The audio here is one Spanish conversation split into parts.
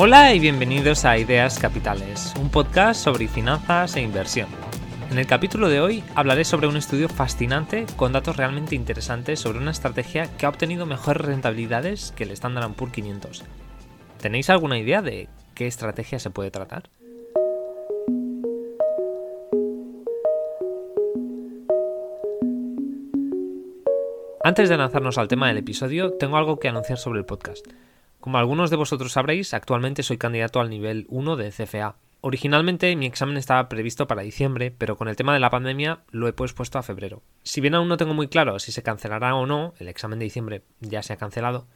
Hola y bienvenidos a Ideas Capitales, un podcast sobre finanzas e inversión. En el capítulo de hoy hablaré sobre un estudio fascinante con datos realmente interesantes sobre una estrategia que ha obtenido mejores rentabilidades que el Standard Poor's 500. ¿Tenéis alguna idea de qué estrategia se puede tratar? Antes de lanzarnos al tema del episodio, tengo algo que anunciar sobre el podcast. Como algunos de vosotros sabréis, actualmente soy candidato al nivel 1 de CFA. Originalmente mi examen estaba previsto para diciembre, pero con el tema de la pandemia lo he pospuesto a febrero. Si bien aún no tengo muy claro si se cancelará o no, el examen de diciembre ya se ha cancelado,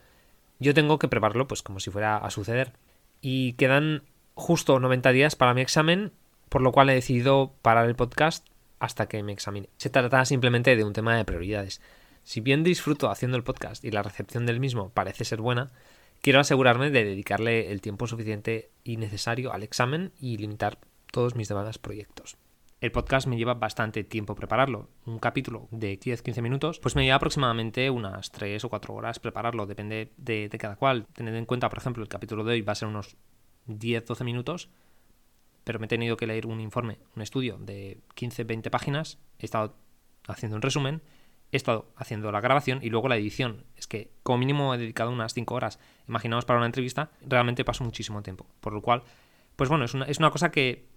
yo tengo que prepararlo pues como si fuera a suceder. Y quedan justo 90 días para mi examen, por lo cual he decidido parar el podcast hasta que me examine. Se trata simplemente de un tema de prioridades. Si bien disfruto haciendo el podcast y la recepción del mismo parece ser buena, quiero asegurarme de dedicarle el tiempo suficiente y necesario al examen y limitar todos mis demás proyectos. El podcast me lleva bastante tiempo prepararlo. Un capítulo de 10-15 minutos, pues me lleva aproximadamente unas 3 o 4 horas prepararlo, depende de, cada cual. Tened en cuenta, por ejemplo, el capítulo de hoy va a ser unos 10-12 minutos, pero me he tenido que leer un informe, un estudio de 15-20 páginas, he estado haciendo un resumen he estado haciendo la grabación y luego la edición. Es que como mínimo he dedicado unas 5 horas. Imaginaos para una entrevista, realmente paso muchísimo tiempo. Por lo cual, pues bueno, es una, es una cosa que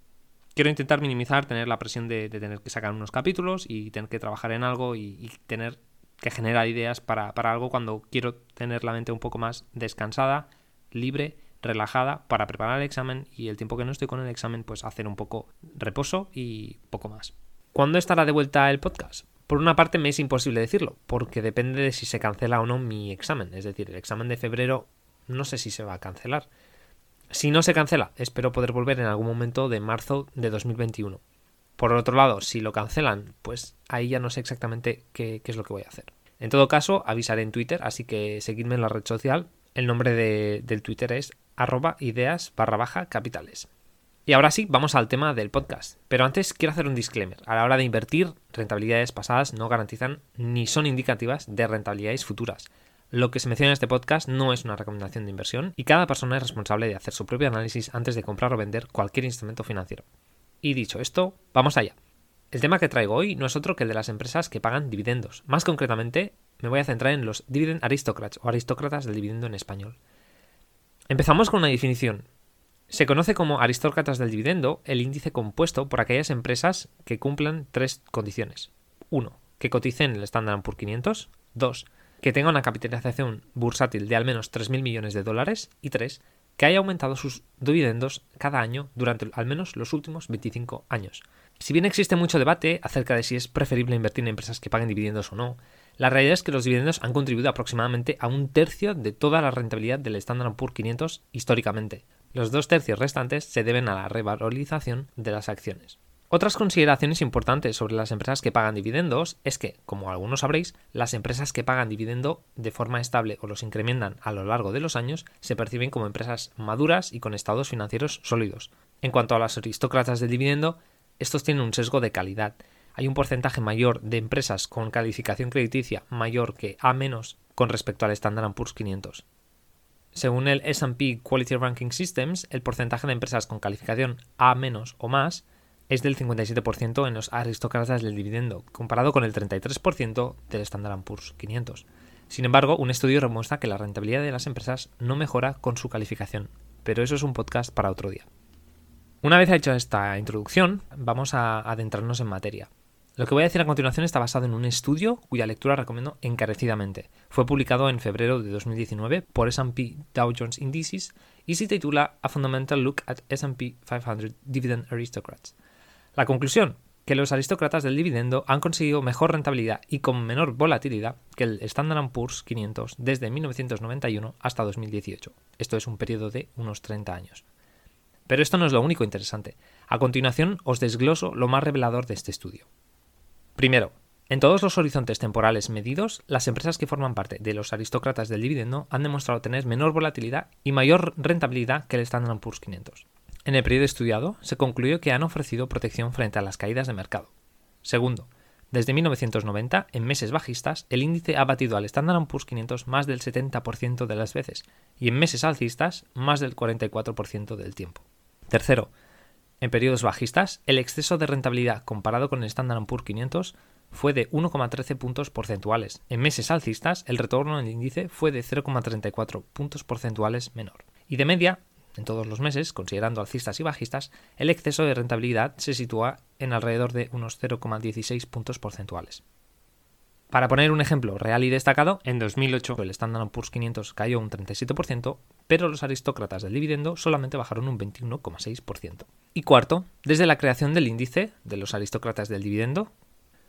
quiero intentar minimizar, tener la presión de, tener que sacar unos capítulos y tener que trabajar en algo y, tener que generar ideas para, para algo cuando quiero tener la mente un poco más descansada, libre, relajada para preparar el examen y el tiempo que no estoy con el examen pues hacer un poco reposo y poco más. ¿Cuándo estará de vuelta el podcast? Por una parte me es imposible decirlo, porque depende de si se cancela o no mi examen. Es decir, el examen de febrero no sé si se va a cancelar. Si no se cancela, espero poder volver en algún momento de marzo de 2021. Por otro lado, si lo cancelan, pues ahí ya no sé exactamente qué, es lo que voy a hacer. En todo caso, avisaré en Twitter, así que seguidme en la red social. El nombre del Twitter es arroba ideas barra baja capitales. Y ahora sí, vamos al tema del podcast. Pero antes quiero hacer un disclaimer. A la hora de invertir, rentabilidades pasadas no garantizan ni son indicativas de rentabilidades futuras. Lo que se menciona en este podcast no es una recomendación de inversión y cada persona es responsable de hacer su propio análisis antes de comprar o vender cualquier instrumento financiero. Y dicho esto, vamos allá. El tema que traigo hoy no es otro que el de las empresas que pagan dividendos. Más concretamente, me voy a centrar en los dividend aristocrats o aristócratas del dividendo en español. Empezamos con una definición. Se conoce como aristócratas del dividendo el índice compuesto por aquellas empresas que cumplan tres condiciones. 1. Que coticen en el Standard Poor's 500. 2. Que tenga una capitalización bursátil de al menos 3.000 millones de dólares. Y 3. Que haya aumentado sus dividendos cada año durante al menos los últimos 25 años. Si bien existe mucho debate acerca de si es preferible invertir en empresas que paguen dividendos o no, la realidad es que los dividendos han contribuido aproximadamente a un tercio de toda la rentabilidad del Standard Poor's 500 históricamente, los dos tercios restantes se deben a la revalorización de las acciones. Otras consideraciones importantes sobre las empresas que pagan dividendos es que, como algunos sabréis, las empresas que pagan dividendo de forma estable o los incrementan a lo largo de los años se perciben como empresas maduras y con estados financieros sólidos. En cuanto a las aristócratas del dividendo, estos tienen un sesgo de calidad. Hay un porcentaje mayor de empresas con calificación crediticia mayor que A- con respecto al Standard Poor's 500. Según el SP Quality Ranking Systems, el porcentaje de empresas con calificación A- o más es del 57% en los aristócratas del dividendo, comparado con el 33% del Standard Poor's 500. Sin embargo, un estudio demuestra que la rentabilidad de las empresas no mejora con su calificación, pero eso es un podcast para otro día. Una vez hecha esta introducción, vamos a adentrarnos en materia. Lo que voy a decir a continuación está basado en un estudio cuya lectura recomiendo encarecidamente. Fue publicado en febrero de 2019 por S&P Dow Jones Indices y se titula A Fundamental Look at S&P 500 Dividend Aristocrats. La conclusión, que los aristócratas del dividendo han conseguido mejor rentabilidad y con menor volatilidad que el Standard Poor's 500 desde 1991 hasta 2018. Esto es un periodo de unos 30 años. Pero esto no es lo único interesante. A continuación os desgloso lo más revelador de este estudio. Primero, en todos los horizontes temporales medidos, las empresas que forman parte de los aristócratas del dividendo han demostrado tener menor volatilidad y mayor rentabilidad que el Standard Poor's 500. En el periodo estudiado, se concluyó que han ofrecido protección frente a las caídas de mercado. Segundo, Desde 1990, en meses bajistas, el índice ha batido al Standard Poor's 500 más del 70% de las veces y en meses alcistas más del 44% del tiempo. Tercero, en periodos bajistas, el exceso de rentabilidad comparado con el Standard Poor's 500 fue de 1,13 puntos porcentuales. En meses alcistas, el retorno del índice fue de 0,34 puntos porcentuales menor. Y de media, en todos los meses, considerando alcistas y bajistas, el exceso de rentabilidad se sitúa en alrededor de unos 0,16 puntos porcentuales. Para poner un ejemplo real y destacado, en 2008 el Standard Poor's 500 cayó un 37%, pero los aristócratas del dividendo solamente bajaron un 21,6%. Y cuarto, desde la creación del índice de los aristócratas del dividendo,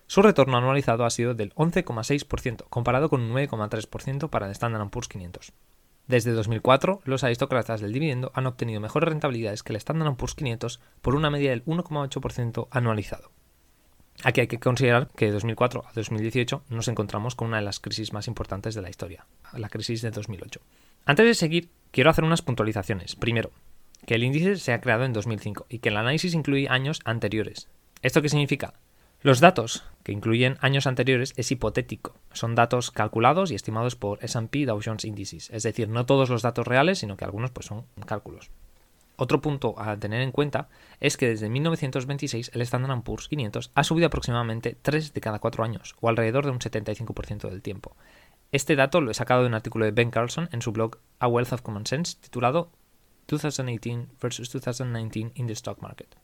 su retorno anualizado ha sido del 11,6%, comparado con un 9,3% para el Standard Poor's 500. Desde 2004, los aristócratas del dividendo han obtenido mejores rentabilidades que el Standard Poor's 500 por una media del 1,8% anualizado. Aquí hay que considerar que de 2004 a 2018 nos encontramos con una de las crisis más importantes de la historia, la crisis de 2008. Antes de seguir, quiero hacer unas puntualizaciones. Primero, que el índice se ha creado en 2005 y que el análisis incluye años anteriores. ¿Esto qué significa? Los datos que incluyen años anteriores es hipotético. Son datos calculados y estimados por S&P Dow Jones Indices. Es decir, no todos los datos reales, sino que algunos pues, son cálculos. Otro punto a tener en cuenta es que desde 1926 el Standard Poor's 500 ha subido aproximadamente 3 de cada 4 años, o alrededor de un 75% del tiempo. Este dato lo he sacado de un artículo de Ben Carlson en su blog A Wealth of Common Sense titulado 2018 versus 2019 in the Stock Market.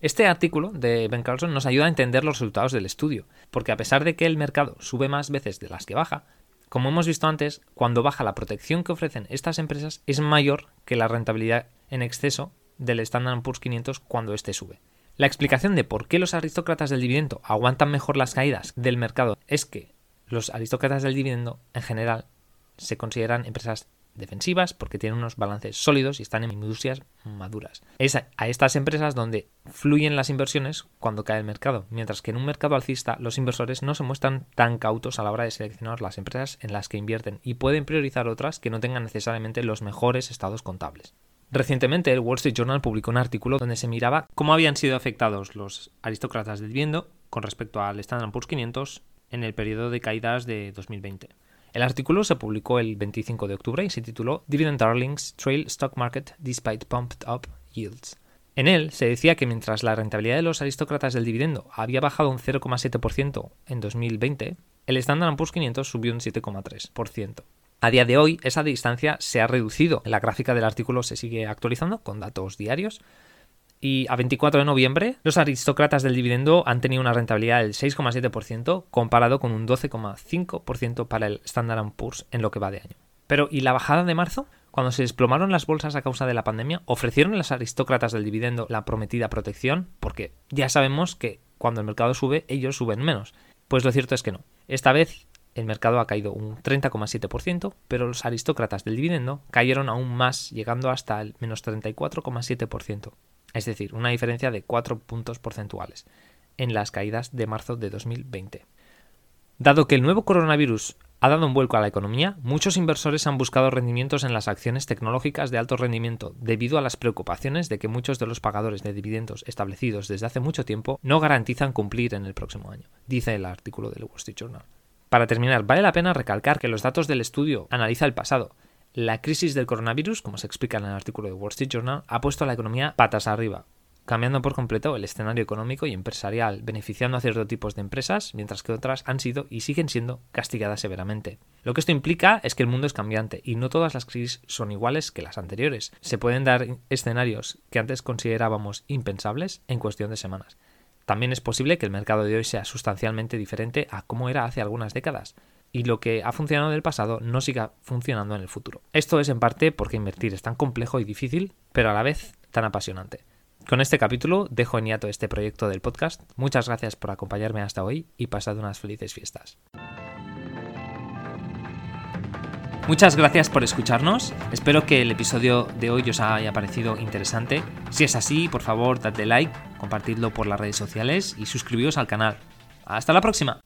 Este artículo de Ben Carlson nos ayuda a entender los resultados del estudio, porque a pesar de que el mercado sube más veces de las que baja, como hemos visto antes, cuando baja la protección que ofrecen estas empresas es mayor que la rentabilidad en exceso del Standard Poor's 500 cuando éste sube. La explicación de por qué los aristócratas del dividendo aguantan mejor las caídas del mercado es que los aristócratas del dividendo en general se consideran empresas defensivas porque tienen unos balances sólidos y están en industrias maduras. Es a estas empresas donde fluyen las inversiones cuando cae el mercado, mientras que en un mercado alcista los inversores no se muestran tan cautos a la hora de seleccionar las empresas en las que invierten y pueden priorizar otras que no tengan necesariamente los mejores estados contables. Recientemente el Wall Street Journal publicó un artículo donde se miraba cómo habían sido afectados los aristócratas del viendo con respecto al Standard Poor's 500 en el periodo de caídas de 2020. El artículo se publicó el 25 de octubre y se tituló Dividend Darlings Trail Stock Market Despite Pumped Up Yields. En él se decía que mientras la rentabilidad de los aristócratas del dividendo había bajado un 0,7% en 2020, el Standard Poor's 500 subió un 7,3%. A día de hoy, esa distancia se ha reducido. La gráfica del artículo se sigue actualizando con datos diarios, y a 24 de noviembre los aristócratas del dividendo han tenido una rentabilidad del 6,7% comparado con un 12,5% para el Standard Poor's en lo que va de año. Pero ¿y la bajada de marzo? Cuando se desplomaron las bolsas a causa de la pandemia, ¿ofrecieron los aristócratas del dividendo la prometida protección? Porque ya sabemos que cuando el mercado sube, ellos suben menos. Pues lo cierto es que no. Esta vez el mercado ha caído un 30,7%, pero los aristócratas del dividendo cayeron aún más, llegando hasta el menos 34,7% es decir, una diferencia de 4 puntos porcentuales en las caídas de marzo de 2020. Dado que el nuevo coronavirus ha dado un vuelco a la economía, muchos inversores han buscado rendimientos en las acciones tecnológicas de alto rendimiento debido a las preocupaciones de que muchos de los pagadores de dividendos establecidos desde hace mucho tiempo no garantizan cumplir en el próximo año, dice el artículo del Wall Street Journal. Para terminar, vale la pena recalcar que los datos del estudio analiza el pasado, la crisis del coronavirus, como se explica en el artículo de Wall Street Journal, ha puesto a la economía patas arriba, cambiando por completo el escenario económico y empresarial, beneficiando a ciertos tipos de empresas, mientras que otras han sido y siguen siendo castigadas severamente. Lo que esto implica es que el mundo es cambiante y no todas las crisis son iguales que las anteriores. Se pueden dar escenarios que antes considerábamos impensables en cuestión de semanas. También es posible que el mercado de hoy sea sustancialmente diferente a como era hace algunas décadas y lo que ha funcionado en el pasado no siga funcionando en el futuro. Esto es en parte porque invertir es tan complejo y difícil, pero a la vez tan apasionante. Con este capítulo dejo en hiato este proyecto del podcast. Muchas gracias por acompañarme hasta hoy y pasad unas felices fiestas. Muchas gracias por escucharnos. Espero que el episodio de hoy os haya parecido interesante. Si es así, por favor, dadle like, compartidlo por las redes sociales y suscribíos al canal. Hasta la próxima.